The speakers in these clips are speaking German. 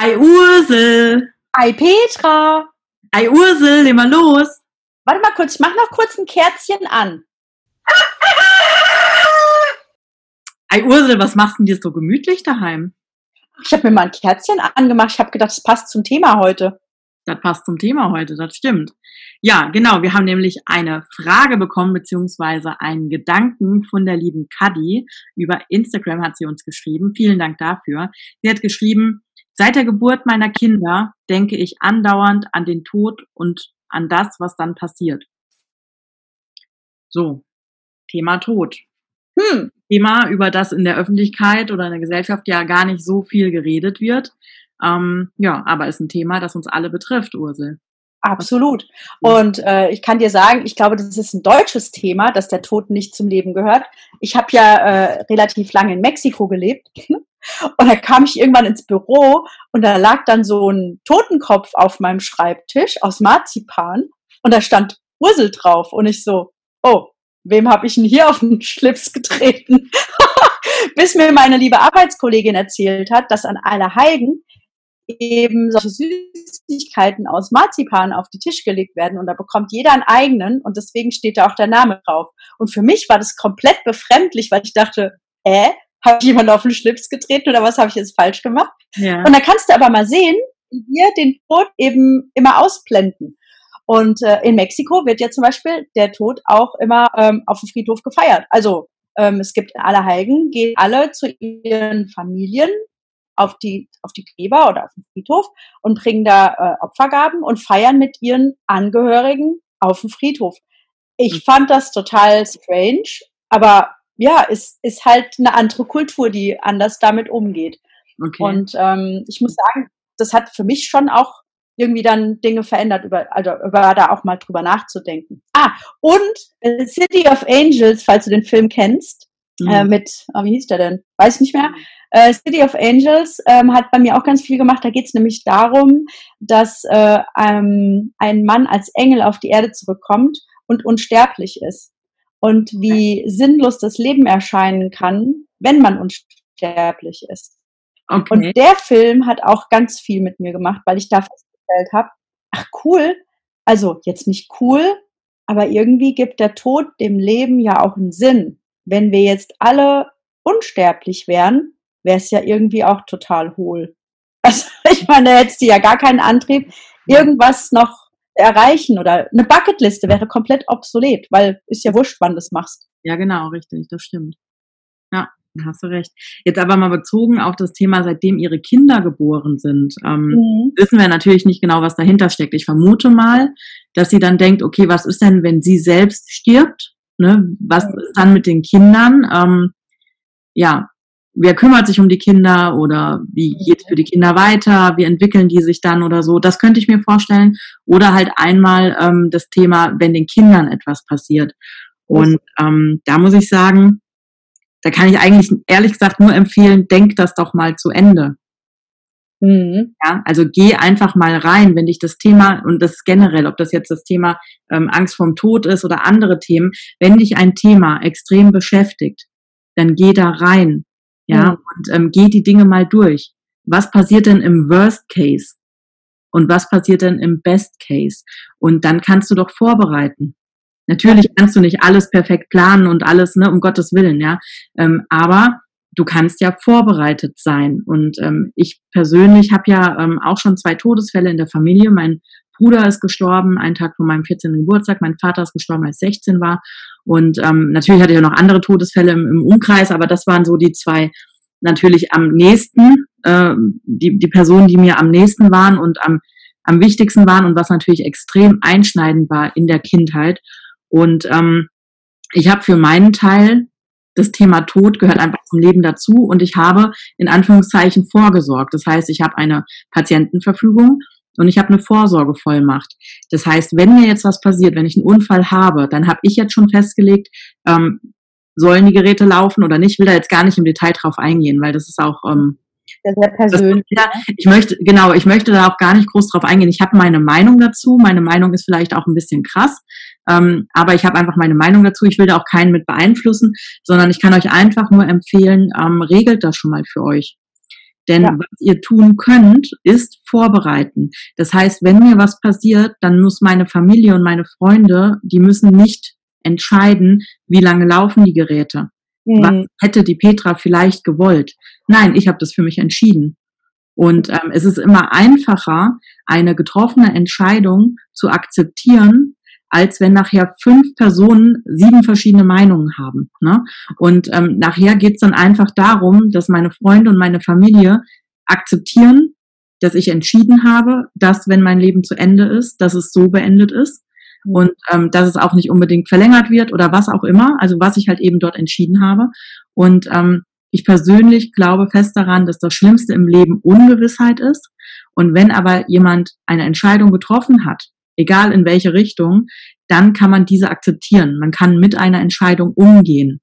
Ei Ursel. Ei Petra. Ei Ursel, leg mal los. Warte mal kurz, ich mach noch kurz ein Kerzchen an. Ei Ursel, was machst du denn dir so gemütlich daheim? Ich habe mir mal ein Kerzchen angemacht. Ich habe gedacht, das passt zum Thema heute. Das passt zum Thema heute, das stimmt. Ja, genau. Wir haben nämlich eine Frage bekommen, beziehungsweise einen Gedanken von der lieben Kadi. Über Instagram hat sie uns geschrieben. Vielen Dank dafür. Sie hat geschrieben, seit der Geburt meiner Kinder denke ich andauernd an den Tod und an das, was dann passiert. So, Thema Tod. Hm. Thema, über das in der Öffentlichkeit oder in der Gesellschaft ja gar nicht so viel geredet wird. Ähm, ja, aber ist ein Thema, das uns alle betrifft, Ursel. Absolut. Und äh, ich kann dir sagen, ich glaube, das ist ein deutsches Thema, dass der Tod nicht zum Leben gehört. Ich habe ja äh, relativ lange in Mexiko gelebt und da kam ich irgendwann ins Büro und da lag dann so ein Totenkopf auf meinem Schreibtisch aus Marzipan und da stand Ursel drauf und ich so, oh, wem habe ich denn hier auf den Schlips getreten? Bis mir meine liebe Arbeitskollegin erzählt hat, dass an Allerheiligen eben solche Süßigkeiten aus Marzipan auf die Tisch gelegt werden und da bekommt jeder einen eigenen und deswegen steht da auch der Name drauf. Und für mich war das komplett befremdlich, weil ich dachte, äh, habe ich jemanden auf den Schlips getreten oder was habe ich jetzt falsch gemacht? Ja. Und da kannst du aber mal sehen, wie wir den Tod eben immer ausblenden. Und äh, in Mexiko wird ja zum Beispiel der Tod auch immer ähm, auf dem Friedhof gefeiert. Also ähm, es gibt in Allerheiligen, gehen alle zu ihren Familien auf die, auf die Gräber oder auf den Friedhof und bringen da äh, Opfergaben und feiern mit ihren Angehörigen auf dem Friedhof. Ich mhm. fand das total strange, aber ja, es ist halt eine andere Kultur, die anders damit umgeht. Okay. Und ähm, ich muss sagen, das hat für mich schon auch irgendwie dann Dinge verändert, über, also über da auch mal drüber nachzudenken. Ah, und City of Angels, falls du den Film kennst, mhm. äh, mit, oh, wie hieß der denn? Weiß ich nicht mehr. Äh, City of Angels ähm, hat bei mir auch ganz viel gemacht. Da geht es nämlich darum, dass äh, ähm, ein Mann als Engel auf die Erde zurückkommt und unsterblich ist. Und wie okay. sinnlos das Leben erscheinen kann, wenn man unsterblich ist. Okay. Und der Film hat auch ganz viel mit mir gemacht, weil ich da festgestellt habe, ach cool, also jetzt nicht cool, aber irgendwie gibt der Tod dem Leben ja auch einen Sinn. Wenn wir jetzt alle unsterblich wären, wäre es ja irgendwie auch total hohl. Also ich meine, da hättest du ja gar keinen Antrieb, irgendwas noch erreichen oder eine Bucketliste wäre komplett obsolet, weil ist ja wurscht, wann du das machst. Ja, genau, richtig, das stimmt. Ja, hast du recht. Jetzt aber mal bezogen auf das Thema, seitdem ihre Kinder geboren sind, ähm, mhm. wissen wir natürlich nicht genau, was dahinter steckt. Ich vermute mal, dass sie dann denkt, okay, was ist denn, wenn sie selbst stirbt? Ne? Was ist dann mit den Kindern? Ähm, ja, wer kümmert sich um die Kinder oder wie geht es für die Kinder weiter, wie entwickeln die sich dann oder so. Das könnte ich mir vorstellen. Oder halt einmal ähm, das Thema, wenn den Kindern etwas passiert. Und ähm, da muss ich sagen, da kann ich eigentlich ehrlich gesagt nur empfehlen, denk das doch mal zu Ende. Mhm. Ja, also geh einfach mal rein, wenn dich das Thema, und das generell, ob das jetzt das Thema ähm, Angst vorm Tod ist oder andere Themen, wenn dich ein Thema extrem beschäftigt, dann geh da rein ja, mhm. und ähm, geh die Dinge mal durch. Was passiert denn im Worst Case? Und was passiert denn im Best Case? Und dann kannst du doch vorbereiten. Natürlich kannst du nicht alles perfekt planen und alles, ne, um Gottes Willen, ja. Ähm, aber du kannst ja vorbereitet sein. Und ähm, ich persönlich habe ja ähm, auch schon zwei Todesfälle in der Familie. Mein Bruder ist gestorben, einen Tag vor meinem 14. Geburtstag. Mein Vater ist gestorben, als ich 16 war. Und ähm, natürlich hatte ich auch noch andere Todesfälle im, im Umkreis, aber das waren so die zwei natürlich am nächsten, äh, die, die Personen, die mir am nächsten waren und am, am wichtigsten waren und was natürlich extrem einschneidend war in der Kindheit. Und ähm, ich habe für meinen Teil das Thema Tod gehört einfach zum Leben dazu und ich habe in Anführungszeichen vorgesorgt. Das heißt, ich habe eine Patientenverfügung und ich habe eine Vorsorgevollmacht. Das heißt, wenn mir jetzt was passiert, wenn ich einen Unfall habe, dann habe ich jetzt schon festgelegt, ähm, sollen die Geräte laufen oder nicht. Ich will da jetzt gar nicht im Detail drauf eingehen, weil das ist auch ähm, sehr persönlich. Ja, ich möchte, genau, ich möchte da auch gar nicht groß drauf eingehen. Ich habe meine Meinung dazu. Meine Meinung ist vielleicht auch ein bisschen krass, ähm, aber ich habe einfach meine Meinung dazu. Ich will da auch keinen mit beeinflussen, sondern ich kann euch einfach nur empfehlen, ähm, regelt das schon mal für euch. Denn ja. was ihr tun könnt, ist vorbereiten. Das heißt, wenn mir was passiert, dann muss meine Familie und meine Freunde, die müssen nicht entscheiden, wie lange laufen die Geräte. Mhm. Was hätte die Petra vielleicht gewollt? Nein, ich habe das für mich entschieden. Und ähm, es ist immer einfacher, eine getroffene Entscheidung zu akzeptieren, als wenn nachher fünf Personen sieben verschiedene Meinungen haben. Ne? Und ähm, nachher geht es dann einfach darum, dass meine Freunde und meine Familie akzeptieren, dass ich entschieden habe, dass wenn mein Leben zu Ende ist, dass es so beendet ist mhm. und ähm, dass es auch nicht unbedingt verlängert wird oder was auch immer, also was ich halt eben dort entschieden habe. Und ähm, ich persönlich glaube fest daran, dass das Schlimmste im Leben Ungewissheit ist. Und wenn aber jemand eine Entscheidung getroffen hat, egal in welche Richtung, dann kann man diese akzeptieren. Man kann mit einer Entscheidung umgehen.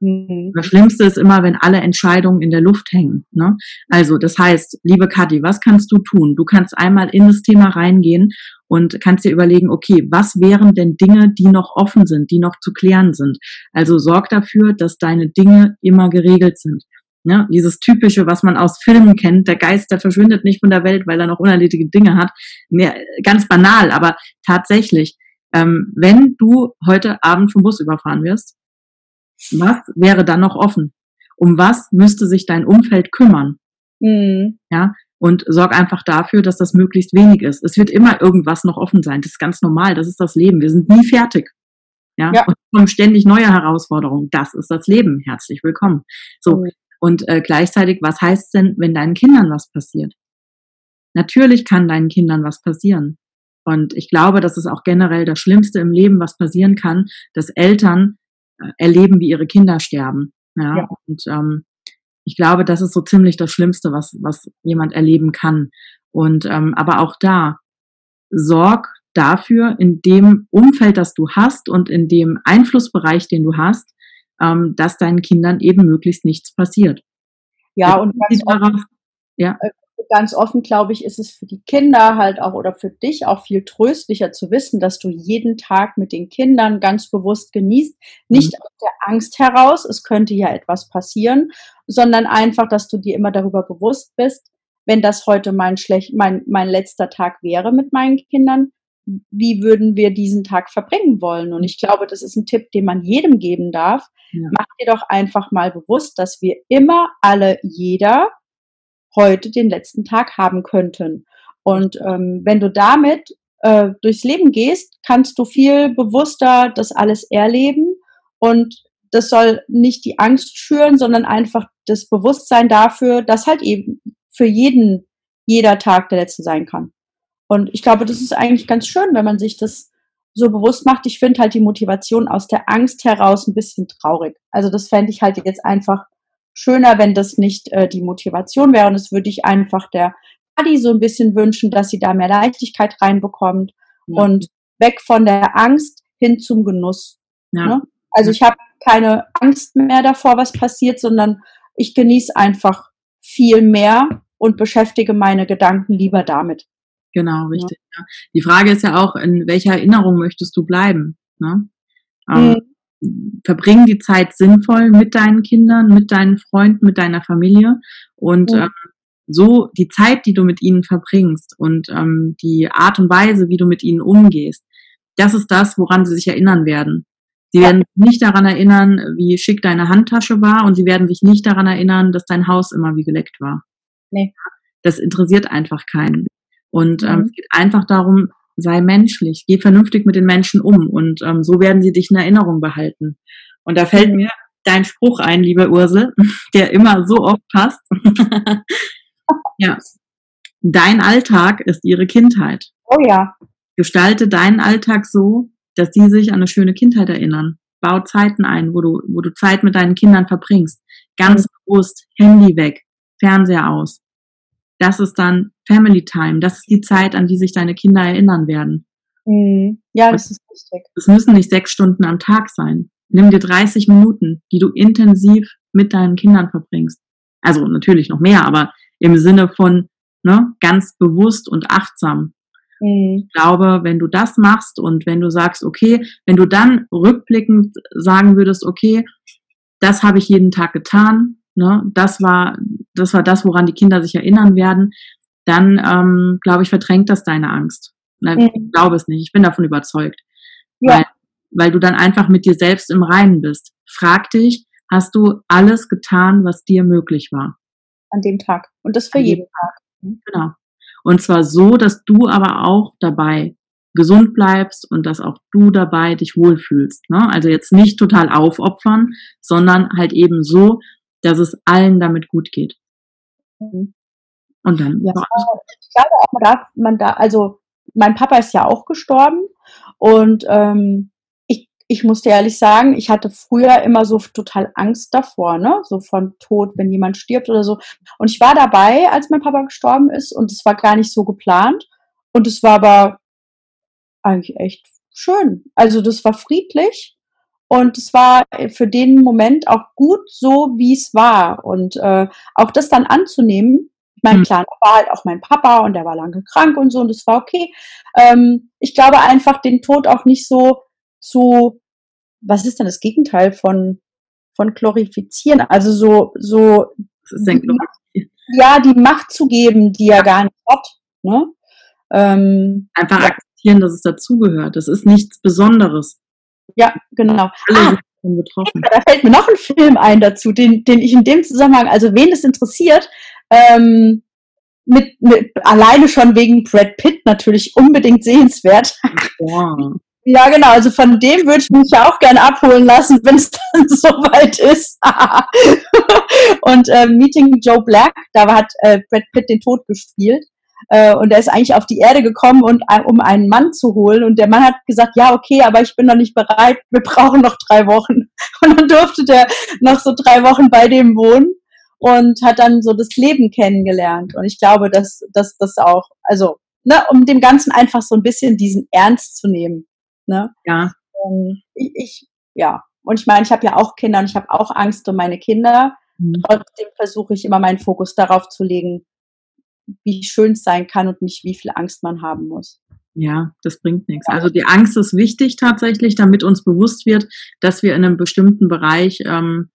Mhm. Das Schlimmste ist immer, wenn alle Entscheidungen in der Luft hängen. Ne? Also, das heißt, liebe Kathi, was kannst du tun? Du kannst einmal in das Thema reingehen und kannst dir überlegen, okay, was wären denn Dinge, die noch offen sind, die noch zu klären sind? Also sorg dafür, dass deine Dinge immer geregelt sind. Ne? Dieses typische, was man aus Filmen kennt, der Geist, der verschwindet nicht von der Welt, weil er noch unerledigte Dinge hat. Mehr, ganz banal, aber tatsächlich, ähm, wenn du heute Abend vom Bus überfahren wirst, was wäre dann noch offen? Um was müsste sich dein Umfeld kümmern? Mhm. Ja, und sorg einfach dafür, dass das möglichst wenig ist. Es wird immer irgendwas noch offen sein. Das ist ganz normal. Das ist das Leben. Wir sind nie fertig. Ja, ja. und kommen ständig neue Herausforderungen. Das ist das Leben. Herzlich willkommen. So. Mhm. Und äh, gleichzeitig, was heißt denn, wenn deinen Kindern was passiert? Natürlich kann deinen Kindern was passieren. Und ich glaube, das ist auch generell das Schlimmste im Leben, was passieren kann, dass Eltern erleben, wie ihre Kinder sterben. Ja, ja. und ähm, ich glaube, das ist so ziemlich das Schlimmste, was, was jemand erleben kann. Und ähm, aber auch da, sorg dafür, in dem Umfeld, das du hast und in dem Einflussbereich, den du hast, ähm, dass deinen Kindern eben möglichst nichts passiert. Ja, und ganz offen, ja. Ganz offen, glaube ich, ist es für die Kinder halt auch oder für dich auch viel tröstlicher zu wissen, dass du jeden Tag mit den Kindern ganz bewusst genießt. Nicht mhm. aus der Angst heraus, es könnte ja etwas passieren, sondern einfach, dass du dir immer darüber bewusst bist, wenn das heute mein, schlecht, mein, mein letzter Tag wäre mit meinen Kindern, wie würden wir diesen Tag verbringen wollen? Und ich glaube, das ist ein Tipp, den man jedem geben darf. Ja. Mach dir doch einfach mal bewusst, dass wir immer alle, jeder heute den letzten Tag haben könnten. Und ähm, wenn du damit äh, durchs Leben gehst, kannst du viel bewusster das alles erleben. Und das soll nicht die Angst schüren, sondern einfach das Bewusstsein dafür, dass halt eben für jeden jeder Tag der letzte sein kann. Und ich glaube, das ist eigentlich ganz schön, wenn man sich das so bewusst macht. Ich finde halt die Motivation aus der Angst heraus ein bisschen traurig. Also das fände ich halt jetzt einfach schöner, wenn das nicht äh, die Motivation wäre. Und das würde ich einfach der Adi so ein bisschen wünschen, dass sie da mehr Leichtigkeit reinbekommt ja. und weg von der Angst hin zum Genuss. Ja. Ne? Also ich habe keine Angst mehr davor, was passiert, sondern ich genieße einfach viel mehr und beschäftige meine Gedanken lieber damit. Genau, richtig. Ja. Die Frage ist ja auch, in welcher Erinnerung möchtest du bleiben? Ne? Ähm, mhm. Verbring die Zeit sinnvoll mit deinen Kindern, mit deinen Freunden, mit deiner Familie und mhm. ähm, so die Zeit, die du mit ihnen verbringst und ähm, die Art und Weise, wie du mit ihnen umgehst, das ist das, woran sie sich erinnern werden. Sie werden sich nicht daran erinnern, wie schick deine Handtasche war und sie werden sich nicht daran erinnern, dass dein Haus immer wie geleckt war. Nee. Das interessiert einfach keinen. Und ähm, mhm. es geht einfach darum, sei menschlich, geh vernünftig mit den Menschen um und ähm, so werden sie dich in Erinnerung behalten. Und da fällt mir dein Spruch ein, liebe Ursel, der immer so oft passt. ja. Dein Alltag ist ihre Kindheit. Oh ja. Gestalte deinen Alltag so, dass die sich an eine schöne Kindheit erinnern. Bau Zeiten ein, wo du, wo du Zeit mit deinen Kindern verbringst. Ganz bewusst Handy weg, Fernseher aus. Das ist dann Family Time. Das ist die Zeit, an die sich deine Kinder erinnern werden. Mhm. Ja, das ist wichtig. Es müssen nicht sechs Stunden am Tag sein. Nimm dir 30 Minuten, die du intensiv mit deinen Kindern verbringst. Also natürlich noch mehr, aber im Sinne von ne, ganz bewusst und achtsam. Mhm. Ich glaube, wenn du das machst und wenn du sagst, okay, wenn du dann rückblickend sagen würdest, okay, das habe ich jeden Tag getan, ne, das war das war das, woran die Kinder sich erinnern werden, dann ähm, glaube ich, verdrängt das deine Angst. Nein, mhm. Ich glaube es nicht. Ich bin davon überzeugt. Ja. Weil, weil du dann einfach mit dir selbst im Reinen bist. Frag dich, hast du alles getan, was dir möglich war? An dem Tag. Und das für An jeden Tag. Mhm. Genau. Und zwar so, dass du aber auch dabei gesund bleibst und dass auch du dabei dich wohlfühlst. Ne? Also jetzt nicht total aufopfern, sondern halt eben so, dass es allen damit gut geht. Mhm. Und dann. Ja, ich glaube auch, man darf, man da, also mein Papa ist ja auch gestorben und ähm, ich, ich musste ehrlich sagen, ich hatte früher immer so total Angst davor, ne? So von Tod, wenn jemand stirbt oder so. Und ich war dabei, als mein Papa gestorben ist und es war gar nicht so geplant. Und es war aber eigentlich echt schön. Also das war friedlich und es war für den Moment auch gut so, wie es war. Und äh, auch das dann anzunehmen, mein mhm. klar, war halt auch mein Papa und der war lange krank und so und das war okay. Ähm, ich glaube einfach, den Tod auch nicht so zu, was ist denn das Gegenteil von, von glorifizieren? Also so, so, die, ja, die Macht zu geben, die er gar nicht hat. Ne? Ähm, einfach akzeptieren, dass es dazugehört. Das ist nichts Besonderes. Ja, genau. Ah. Da fällt mir noch ein Film ein dazu, den, den ich in dem Zusammenhang, also wen es interessiert, ähm, mit, mit alleine schon wegen Brad Pitt natürlich unbedingt sehenswert. Ja. ja, genau. Also von dem würde ich mich ja auch gerne abholen lassen, wenn es dann soweit ist. und äh, Meeting Joe Black, da hat äh, Brad Pitt den Tod gespielt. Äh, und er ist eigentlich auf die Erde gekommen, und, um einen Mann zu holen. Und der Mann hat gesagt, ja, okay, aber ich bin noch nicht bereit, wir brauchen noch drei Wochen. Und dann durfte der noch so drei Wochen bei dem wohnen und hat dann so das Leben kennengelernt. Und ich glaube, dass das dass auch, also, ne, um dem Ganzen einfach so ein bisschen diesen Ernst zu nehmen. Ne? Ja. Ähm, ich, ich, ja. Und ich meine, ich habe ja auch Kinder und ich habe auch Angst um meine Kinder. Mhm. Trotzdem versuche ich immer meinen Fokus darauf zu legen, wie schön es sein kann und nicht wie viel Angst man haben muss. Ja, das bringt nichts. Also die Angst ist wichtig tatsächlich, damit uns bewusst wird, dass wir in einem bestimmten Bereich, ähm,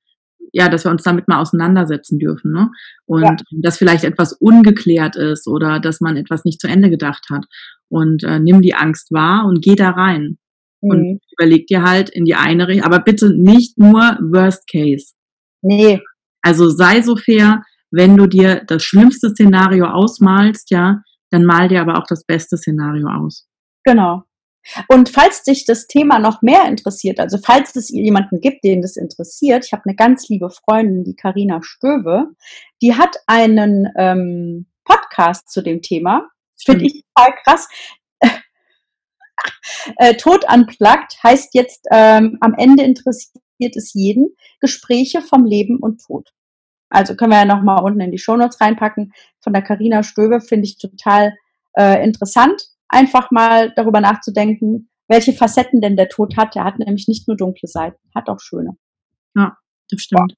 ja, dass wir uns damit mal auseinandersetzen dürfen. Ne? Und ja. dass vielleicht etwas ungeklärt ist oder dass man etwas nicht zu Ende gedacht hat. Und äh, nimm die Angst wahr und geh da rein. Mhm. Und überleg dir halt in die eine Richtung, aber bitte nicht nur Worst Case. Nee. Also sei so fair, wenn du dir das schlimmste Szenario ausmalst, ja, dann mal dir aber auch das beste Szenario aus. Genau. Und falls dich das Thema noch mehr interessiert, also falls es jemanden gibt, den das interessiert, ich habe eine ganz liebe Freundin, die Karina Stöwe, die hat einen ähm, Podcast zu dem Thema. Finde ich total krass. äh, Tod unplugged heißt jetzt ähm, am Ende interessiert es jeden Gespräche vom Leben und Tod. Also können wir ja nochmal unten in die Shownotes reinpacken. Von der Carina Stöbe finde ich total äh, interessant, einfach mal darüber nachzudenken, welche Facetten denn der Tod hat. Er hat nämlich nicht nur dunkle Seiten, hat auch schöne. Ja, das stimmt.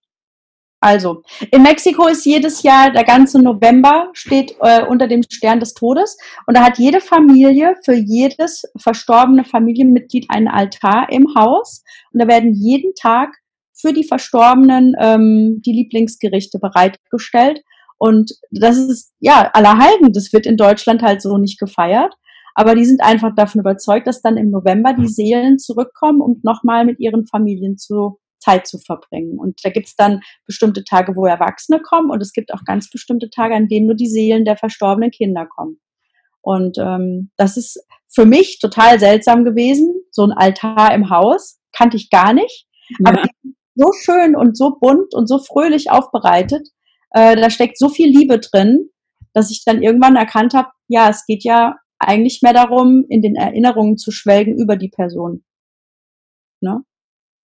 Also, in Mexiko ist jedes Jahr der ganze November steht äh, unter dem Stern des Todes und da hat jede Familie für jedes verstorbene Familienmitglied einen Altar im Haus und da werden jeden Tag für die Verstorbenen ähm, die Lieblingsgerichte bereitgestellt. Und das ist, ja, Allerheiligen, das wird in Deutschland halt so nicht gefeiert. Aber die sind einfach davon überzeugt, dass dann im November die Seelen zurückkommen, um nochmal mit ihren Familien zu Zeit zu verbringen. Und da gibt's dann bestimmte Tage, wo Erwachsene kommen und es gibt auch ganz bestimmte Tage, an denen nur die Seelen der verstorbenen Kinder kommen. Und ähm, das ist für mich total seltsam gewesen. So ein Altar im Haus kannte ich gar nicht. Ja. Aber so schön und so bunt und so fröhlich aufbereitet. Äh, da steckt so viel Liebe drin, dass ich dann irgendwann erkannt habe, ja, es geht ja eigentlich mehr darum, in den Erinnerungen zu schwelgen über die Person. Ne?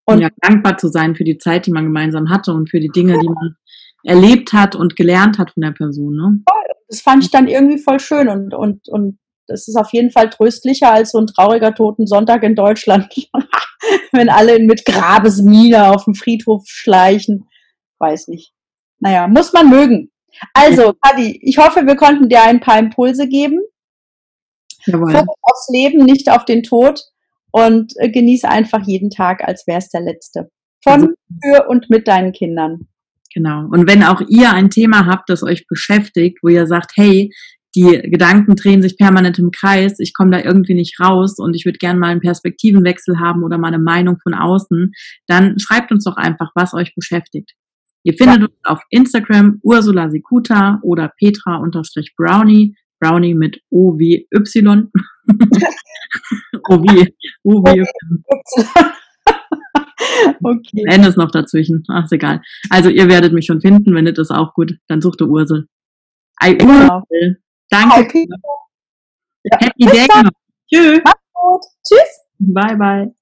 Und ja, dankbar zu sein für die Zeit, die man gemeinsam hatte und für die Dinge, die man erlebt hat und gelernt hat von der Person. Ne? Das fand ich dann irgendwie voll schön und, und, und das ist auf jeden Fall tröstlicher als so ein trauriger Toten Sonntag in Deutschland. Wenn alle mit Grabesmine auf dem Friedhof schleichen. Weiß nicht. Naja, muss man mögen. Also, Adi, ich hoffe, wir konnten dir ein paar Impulse geben. Fokus aufs Leben, nicht auf den Tod. Und äh, genieße einfach jeden Tag, als wäre es der letzte. Von, also für und mit deinen Kindern. Genau. Und wenn auch ihr ein Thema habt, das euch beschäftigt, wo ihr sagt, hey, die Gedanken drehen sich permanent im Kreis, ich komme da irgendwie nicht raus und ich würde gerne mal einen Perspektivenwechsel haben oder mal eine Meinung von außen, dann schreibt uns doch einfach, was euch beschäftigt. Ihr findet ja. uns auf Instagram Ursula Sikuta oder Petra-Brownie, Brownie mit O wie Y. o wie, o wie Y. okay. N ist noch dazwischen. Ach, ist egal. Also ihr werdet mich schon finden, wenn ihr das auch gut. Dann sucht ihr Ursel. I genau. Danke. Okay. Ja. Happy Day. Tschüss. Tschüss. Bye, bye.